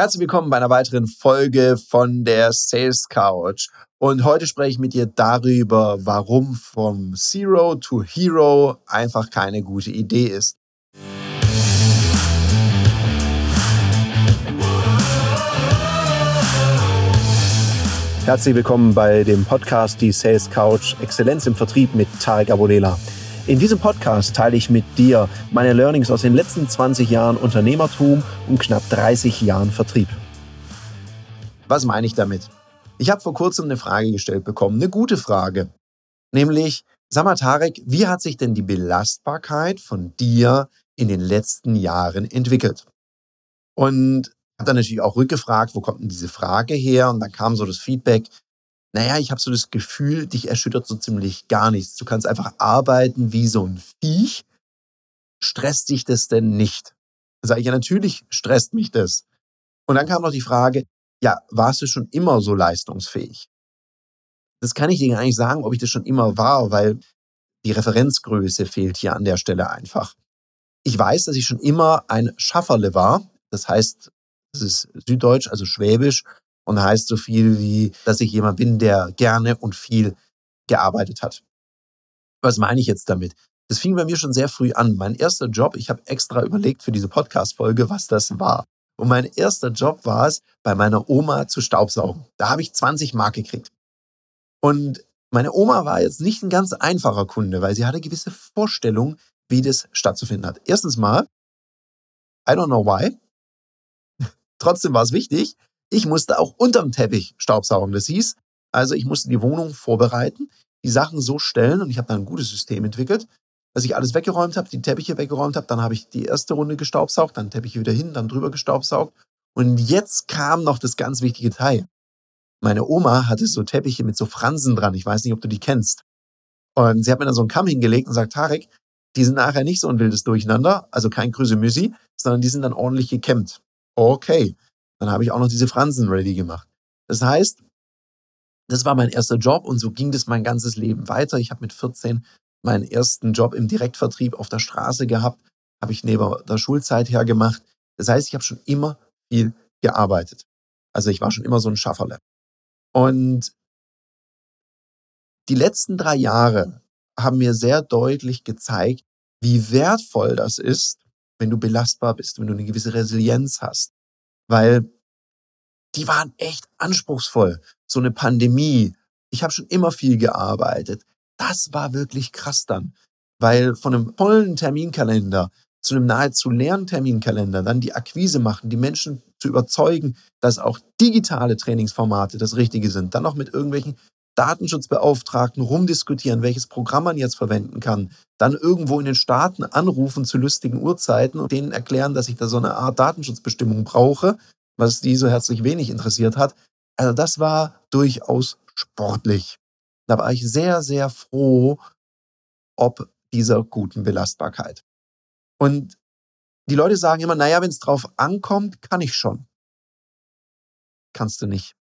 Herzlich willkommen bei einer weiteren Folge von der Sales Couch. Und heute spreche ich mit dir darüber, warum vom Zero to Hero einfach keine gute Idee ist. Herzlich willkommen bei dem Podcast Die Sales Couch Exzellenz im Vertrieb mit Tarek Abodela. In diesem Podcast teile ich mit dir meine Learnings aus den letzten 20 Jahren Unternehmertum und knapp 30 Jahren Vertrieb. Was meine ich damit? Ich habe vor kurzem eine Frage gestellt bekommen, eine gute Frage. Nämlich, sag mal Tarek, wie hat sich denn die Belastbarkeit von dir in den letzten Jahren entwickelt? Und habe dann natürlich auch rückgefragt, wo kommt denn diese Frage her? Und dann kam so das Feedback, naja, ich habe so das Gefühl, dich erschüttert so ziemlich gar nichts. Du kannst einfach arbeiten wie so ein Viech. Stresst dich das denn nicht? Sage ich, ja, natürlich stresst mich das. Und dann kam noch die Frage, ja, warst du schon immer so leistungsfähig? Das kann ich dir gar nicht sagen, ob ich das schon immer war, weil die Referenzgröße fehlt hier an der Stelle einfach. Ich weiß, dass ich schon immer ein Schafferle war. Das heißt, das ist Süddeutsch, also Schwäbisch und heißt so viel wie, dass ich jemand bin, der gerne und viel gearbeitet hat. Was meine ich jetzt damit? Das fing bei mir schon sehr früh an. Mein erster Job, ich habe extra überlegt für diese Podcast-Folge, was das war. Und mein erster Job war es, bei meiner Oma zu staubsaugen. Da habe ich 20 Mark gekriegt. Und meine Oma war jetzt nicht ein ganz einfacher Kunde, weil sie hatte gewisse Vorstellungen, wie das stattzufinden hat. Erstens mal, I don't know why. Trotzdem war es wichtig, ich musste auch unterm Teppich Staubsaugen. Das hieß, also ich musste die Wohnung vorbereiten, die Sachen so stellen und ich habe da ein gutes System entwickelt, dass ich alles weggeräumt habe, die Teppiche weggeräumt habe, dann habe ich die erste Runde gestaubsaugt, dann Teppiche wieder hin, dann drüber gestaubsaugt und jetzt kam noch das ganz wichtige Teil. Meine Oma hatte so Teppiche mit so Fransen dran, ich weiß nicht, ob du die kennst. Und sie hat mir dann so einen Kamm hingelegt und sagt, Tarek, die sind nachher nicht so ein wildes Durcheinander, also kein Krüsemüsi, sondern die sind dann ordentlich gekämmt. Okay, dann habe ich auch noch diese Fransen ready gemacht. Das heißt, das war mein erster Job und so ging das mein ganzes Leben weiter. Ich habe mit 14 meinen ersten Job im Direktvertrieb auf der Straße gehabt, habe ich neben der Schulzeit her gemacht. Das heißt, ich habe schon immer viel gearbeitet. Also ich war schon immer so ein Schafferle. Und die letzten drei Jahre haben mir sehr deutlich gezeigt, wie wertvoll das ist, wenn du belastbar bist, wenn du eine gewisse Resilienz hast, weil die waren echt anspruchsvoll. So eine Pandemie. Ich habe schon immer viel gearbeitet. Das war wirklich krass dann, weil von einem vollen Terminkalender zu einem nahezu leeren Terminkalender dann die Akquise machen, die Menschen zu überzeugen, dass auch digitale Trainingsformate das Richtige sind, dann noch mit irgendwelchen Datenschutzbeauftragten rumdiskutieren, welches Programm man jetzt verwenden kann, dann irgendwo in den Staaten anrufen zu lustigen Uhrzeiten und denen erklären, dass ich da so eine Art Datenschutzbestimmung brauche, was die so herzlich wenig interessiert hat. Also das war durchaus sportlich. Da war ich sehr, sehr froh, ob dieser guten Belastbarkeit. Und die Leute sagen immer, naja, wenn es drauf ankommt, kann ich schon. Kannst du nicht.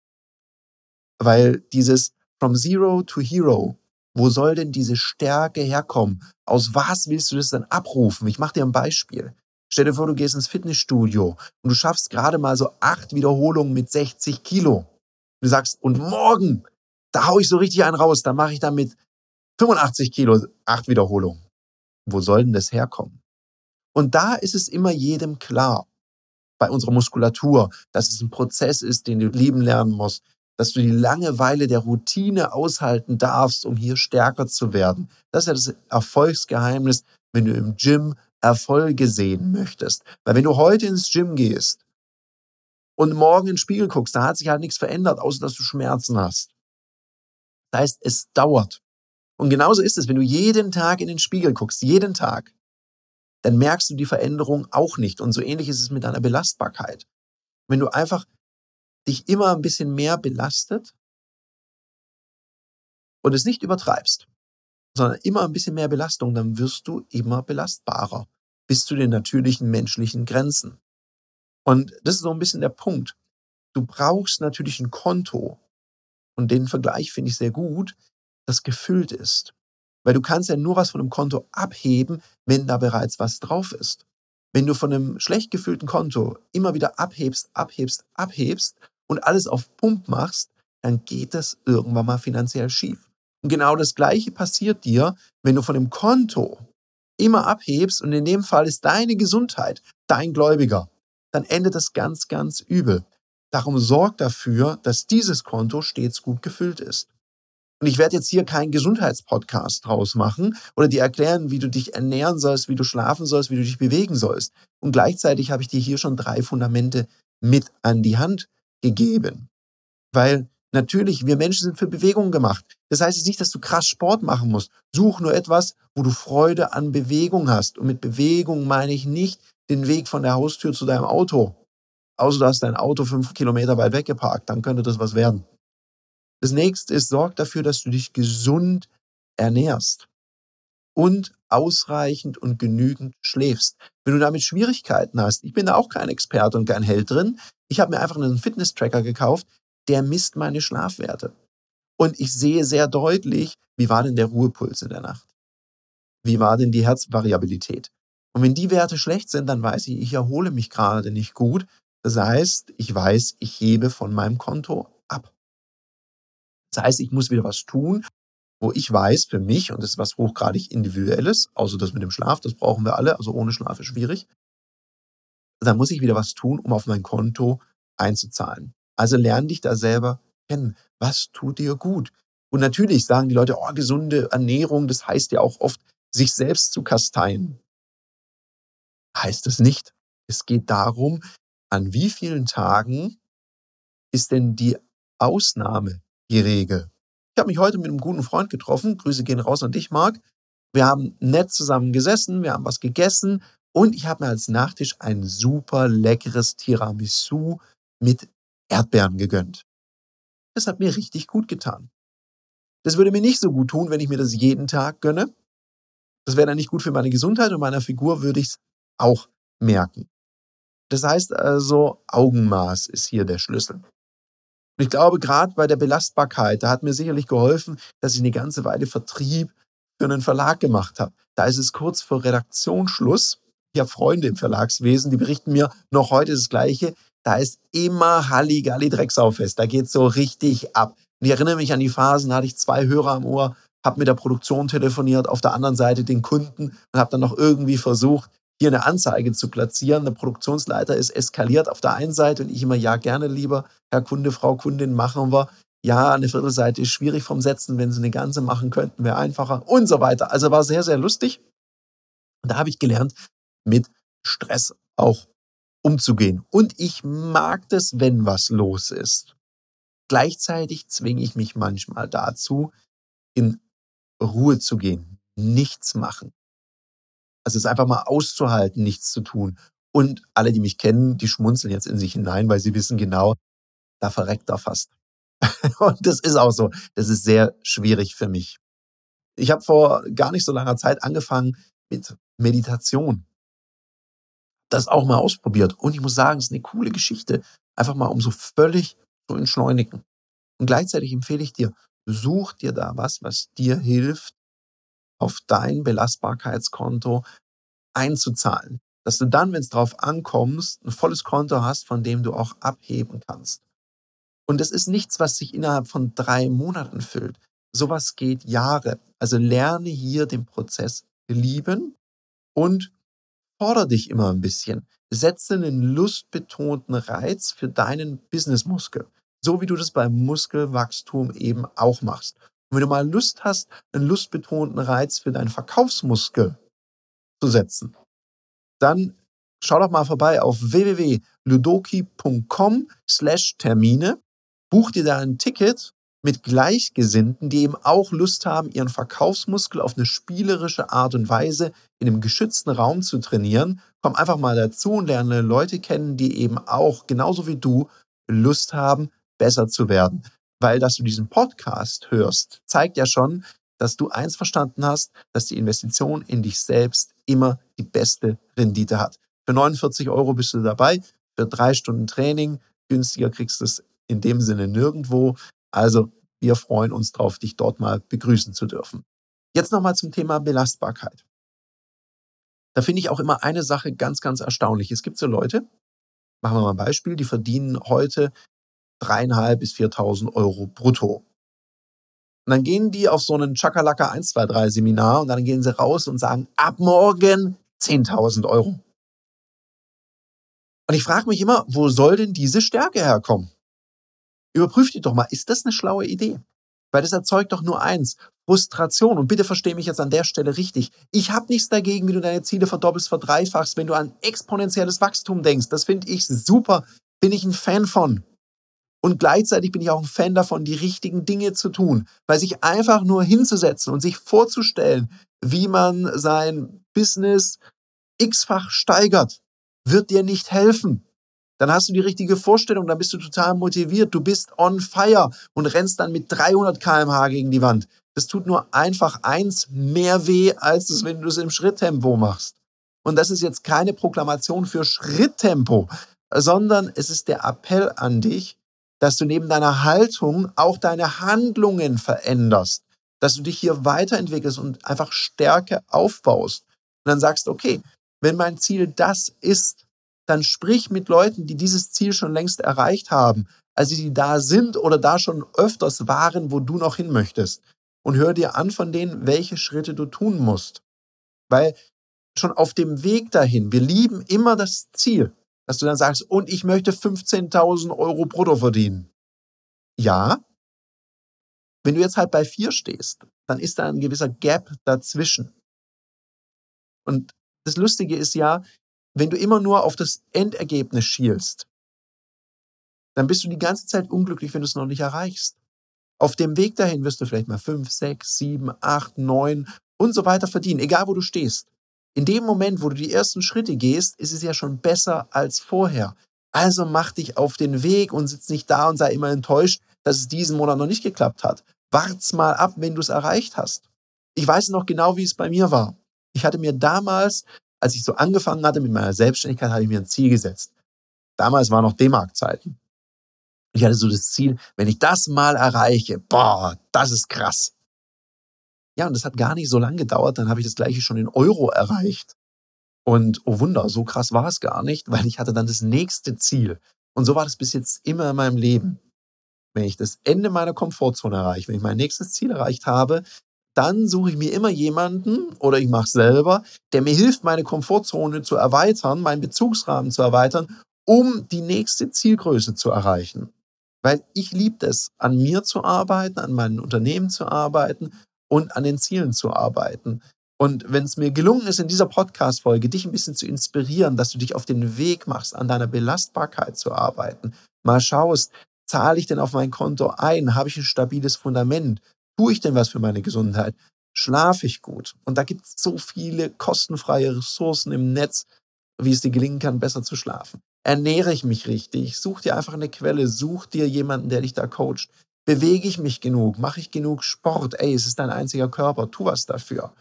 Weil dieses, From Zero to Hero. Wo soll denn diese Stärke herkommen? Aus was willst du das dann abrufen? Ich mache dir ein Beispiel. Stell dir vor, du gehst ins Fitnessstudio und du schaffst gerade mal so acht Wiederholungen mit 60 Kilo. Du sagst, und morgen, da hau ich so richtig einen raus, da mache ich dann mit 85 Kilo acht Wiederholungen. Wo soll denn das herkommen? Und da ist es immer jedem klar, bei unserer Muskulatur, dass es ein Prozess ist, den du lieben lernen musst, dass du die Langeweile der Routine aushalten darfst, um hier stärker zu werden. Das ist ja das Erfolgsgeheimnis, wenn du im Gym Erfolge sehen möchtest. Weil wenn du heute ins Gym gehst und morgen in den Spiegel guckst, da hat sich halt nichts verändert, außer dass du Schmerzen hast. Das heißt, es dauert. Und genauso ist es, wenn du jeden Tag in den Spiegel guckst, jeden Tag, dann merkst du die Veränderung auch nicht. Und so ähnlich ist es mit deiner Belastbarkeit. Wenn du einfach dich immer ein bisschen mehr belastet und es nicht übertreibst, sondern immer ein bisschen mehr Belastung, dann wirst du immer belastbarer bis zu den natürlichen menschlichen Grenzen. Und das ist so ein bisschen der Punkt. Du brauchst natürlich ein Konto und den Vergleich finde ich sehr gut, das gefüllt ist. Weil du kannst ja nur was von einem Konto abheben, wenn da bereits was drauf ist. wenn du von einem schlecht gefüllten Konto immer wieder abhebst, abhebst, abhebst und alles auf Pump machst, dann geht das irgendwann mal finanziell schief. Und genau das Gleiche passiert dir, wenn du von dem Konto immer abhebst und in dem Fall ist deine Gesundheit dein Gläubiger, dann endet das ganz, ganz übel. Darum sorg dafür, dass dieses Konto stets gut gefüllt ist. Und ich werde jetzt hier keinen Gesundheitspodcast draus machen oder dir erklären, wie du dich ernähren sollst, wie du schlafen sollst, wie du dich bewegen sollst. Und gleichzeitig habe ich dir hier schon drei Fundamente mit an die Hand gegeben. Weil natürlich, wir Menschen sind für Bewegung gemacht. Das heißt jetzt nicht, dass du krass Sport machen musst. Such nur etwas, wo du Freude an Bewegung hast. Und mit Bewegung meine ich nicht den Weg von der Haustür zu deinem Auto. Außer du hast dein Auto fünf Kilometer weit weggeparkt, dann könnte das was werden. Das nächste ist, sorg dafür, dass du dich gesund ernährst und ausreichend und genügend schläfst. Wenn du damit Schwierigkeiten hast, ich bin da auch kein Experte und kein Held drin, ich habe mir einfach einen Fitness-Tracker gekauft, der misst meine Schlafwerte. Und ich sehe sehr deutlich, wie war denn der Ruhepuls in der Nacht? Wie war denn die Herzvariabilität? Und wenn die Werte schlecht sind, dann weiß ich, ich erhole mich gerade nicht gut. Das heißt, ich weiß, ich hebe von meinem Konto ab. Das heißt, ich muss wieder was tun, wo ich weiß für mich, und das ist was hochgradig individuelles, außer das mit dem Schlaf, das brauchen wir alle, also ohne Schlaf ist schwierig, dann muss ich wieder was tun, um auf mein Konto einzuzahlen. Also lerne dich da selber kennen. Was tut dir gut? Und natürlich sagen die Leute, oh, gesunde Ernährung, das heißt ja auch oft, sich selbst zu kasteien. Heißt es nicht. Es geht darum, an wie vielen Tagen ist denn die Ausnahme die Regel. Ich habe mich heute mit einem guten Freund getroffen. Grüße gehen raus an dich, Marc. Wir haben nett zusammen gesessen, wir haben was gegessen und ich habe mir als Nachtisch ein super leckeres Tiramisu mit Erdbeeren gegönnt. Das hat mir richtig gut getan. Das würde mir nicht so gut tun, wenn ich mir das jeden Tag gönne. Das wäre dann nicht gut für meine Gesundheit und meiner Figur würde ich es auch merken. Das heißt also, Augenmaß ist hier der Schlüssel. Und ich glaube, gerade bei der Belastbarkeit, da hat mir sicherlich geholfen, dass ich eine ganze Weile Vertrieb für einen Verlag gemacht habe. Da ist es kurz vor Redaktionsschluss. Ich habe Freunde im Verlagswesen, die berichten mir noch heute das Gleiche. Da ist immer Halligalli Drecksaufest. Da geht so richtig ab. Und ich erinnere mich an die Phasen, da hatte ich zwei Hörer am Ohr, habe mit der Produktion telefoniert, auf der anderen Seite den Kunden und habe dann noch irgendwie versucht, hier eine Anzeige zu platzieren. Der Produktionsleiter ist eskaliert auf der einen Seite und ich immer, ja, gerne lieber, Herr Kunde, Frau Kundin, machen wir. Ja, eine Viertelseite ist schwierig vom Setzen, wenn Sie eine ganze machen könnten, wäre einfacher und so weiter. Also war sehr, sehr lustig. Und da habe ich gelernt, mit Stress auch umzugehen. Und ich mag das, wenn was los ist. Gleichzeitig zwinge ich mich manchmal dazu, in Ruhe zu gehen, nichts machen. Also es einfach mal auszuhalten, nichts zu tun. Und alle, die mich kennen, die schmunzeln jetzt in sich hinein, weil sie wissen genau, da verreckt er fast. Und das ist auch so. Das ist sehr schwierig für mich. Ich habe vor gar nicht so langer Zeit angefangen mit Meditation. Das auch mal ausprobiert. Und ich muss sagen, es ist eine coole Geschichte. Einfach mal, um so völlig zu entschleunigen. Und gleichzeitig empfehle ich dir, such dir da was, was dir hilft, auf dein Belastbarkeitskonto einzuzahlen. Dass du dann, wenn es drauf ankommst, ein volles Konto hast, von dem du auch abheben kannst. Und es ist nichts, was sich innerhalb von drei Monaten füllt. Sowas geht Jahre. Also lerne hier den Prozess lieben und fordere dich immer ein bisschen. Setze einen lustbetonten Reiz für deinen Businessmuskel. So wie du das beim Muskelwachstum eben auch machst. Und wenn du mal Lust hast, einen lustbetonten Reiz für deinen Verkaufsmuskel zu setzen, dann schau doch mal vorbei auf www.ludoki.com slash Termine, buch dir da ein Ticket mit Gleichgesinnten, die eben auch Lust haben, ihren Verkaufsmuskel auf eine spielerische Art und Weise in einem geschützten Raum zu trainieren. Komm einfach mal dazu und lerne Leute kennen, die eben auch genauso wie du Lust haben, besser zu werden weil dass du diesen Podcast hörst, zeigt ja schon, dass du eins verstanden hast, dass die Investition in dich selbst immer die beste Rendite hat. Für 49 Euro bist du dabei, für drei Stunden Training, günstiger kriegst du es in dem Sinne nirgendwo. Also wir freuen uns drauf, dich dort mal begrüßen zu dürfen. Jetzt nochmal zum Thema Belastbarkeit. da finde ich auch immer eine Sache ganz, ganz erstaunlich. Es gibt so Leute, machen wir mal ein Beispiel, die verdienen heute dreieinhalb bis 4.000 Euro brutto. Und dann gehen die auf so einen Chakalaka 123 Seminar und dann gehen sie raus und sagen, ab morgen 10.000 Euro. Und ich frage mich immer, wo soll denn diese Stärke herkommen? Überprüft die doch mal, ist das eine schlaue Idee? Weil das erzeugt doch nur eins, Frustration. Und bitte verstehe mich jetzt an der Stelle richtig. Ich habe nichts dagegen, wie du deine Ziele verdoppelst, verdreifachst, wenn du an exponentielles Wachstum denkst. Das finde ich super. Bin ich ein Fan von. Und gleichzeitig bin ich auch ein Fan davon, die richtigen Dinge zu tun. Weil sich einfach nur hinzusetzen und sich vorzustellen, wie man sein Business x-fach steigert, wird dir nicht helfen. Dann hast du die richtige Vorstellung, dann bist du total motiviert, du bist on fire und rennst dann mit 300 kmh gegen die Wand. Das tut nur einfach eins mehr weh, als es, wenn du es im Schritttempo machst. Und das ist jetzt keine Proklamation für Schritttempo, sondern es ist der Appell an dich, dass du neben deiner Haltung auch deine Handlungen veränderst, dass du dich hier weiterentwickelst und einfach Stärke aufbaust. Und dann sagst, okay, wenn mein Ziel das ist, dann sprich mit Leuten, die dieses Ziel schon längst erreicht haben, also die da sind oder da schon öfters waren, wo du noch hin möchtest. Und hör dir an von denen, welche Schritte du tun musst. Weil schon auf dem Weg dahin, wir lieben immer das Ziel, dass du dann sagst, und ich möchte 15.000 Euro brutto verdienen. Ja, wenn du jetzt halt bei vier stehst, dann ist da ein gewisser Gap dazwischen. Und das Lustige ist ja, wenn du immer nur auf das Endergebnis schielst, dann bist du die ganze Zeit unglücklich, wenn du es noch nicht erreichst. Auf dem Weg dahin wirst du vielleicht mal fünf, sechs, sieben, acht, neun und so weiter verdienen, egal wo du stehst. In dem Moment, wo du die ersten Schritte gehst, ist es ja schon besser als vorher. Also mach dich auf den Weg und sitz nicht da und sei immer enttäuscht, dass es diesen Monat noch nicht geklappt hat. Wart's mal ab, wenn du es erreicht hast. Ich weiß noch genau, wie es bei mir war. Ich hatte mir damals als ich so angefangen hatte mit meiner Selbstständigkeit, hatte ich mir ein Ziel gesetzt. Damals waren noch D-Mark-Zeiten. Ich hatte so das Ziel, wenn ich das mal erreiche, boah, das ist krass. Ja, und das hat gar nicht so lange gedauert, dann habe ich das gleiche schon in Euro erreicht. Und oh Wunder, so krass war es gar nicht, weil ich hatte dann das nächste Ziel. Und so war das bis jetzt immer in meinem Leben. Wenn ich das Ende meiner Komfortzone erreiche, wenn ich mein nächstes Ziel erreicht habe, dann suche ich mir immer jemanden oder ich mache es selber, der mir hilft, meine Komfortzone zu erweitern, meinen Bezugsrahmen zu erweitern, um die nächste Zielgröße zu erreichen. Weil ich liebe es, an mir zu arbeiten, an meinen Unternehmen zu arbeiten und an den Zielen zu arbeiten. Und wenn es mir gelungen ist, in dieser Podcast-Folge dich ein bisschen zu inspirieren, dass du dich auf den Weg machst, an deiner Belastbarkeit zu arbeiten, mal schaust, zahle ich denn auf mein Konto ein? Habe ich ein stabiles Fundament? Tue ich denn was für meine Gesundheit? Schlafe ich gut? Und da gibt es so viele kostenfreie Ressourcen im Netz, wie es dir gelingen kann, besser zu schlafen. Ernähre ich mich richtig? Such dir einfach eine Quelle, such dir jemanden, der dich da coacht. Bewege ich mich genug? Mache ich genug Sport? Ey, es ist dein einziger Körper, tu was dafür.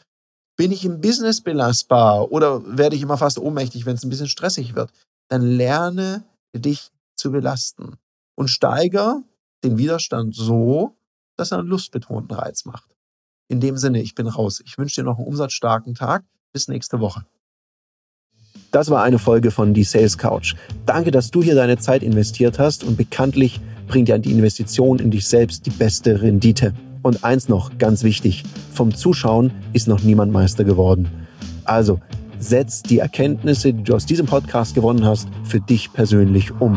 Bin ich im Business belastbar oder werde ich immer fast ohnmächtig, wenn es ein bisschen stressig wird? Dann lerne dich zu belasten und steiger den Widerstand so, dass er einen lustbetonten Reiz macht. In dem Sinne, ich bin raus. Ich wünsche dir noch einen umsatzstarken Tag. Bis nächste Woche. Das war eine Folge von Die Sales Couch. Danke, dass du hier deine Zeit investiert hast und bekanntlich bringt ja die Investition in dich selbst die beste Rendite. Und eins noch, ganz wichtig, vom Zuschauen ist noch niemand Meister geworden. Also, setz die Erkenntnisse, die du aus diesem Podcast gewonnen hast, für dich persönlich um.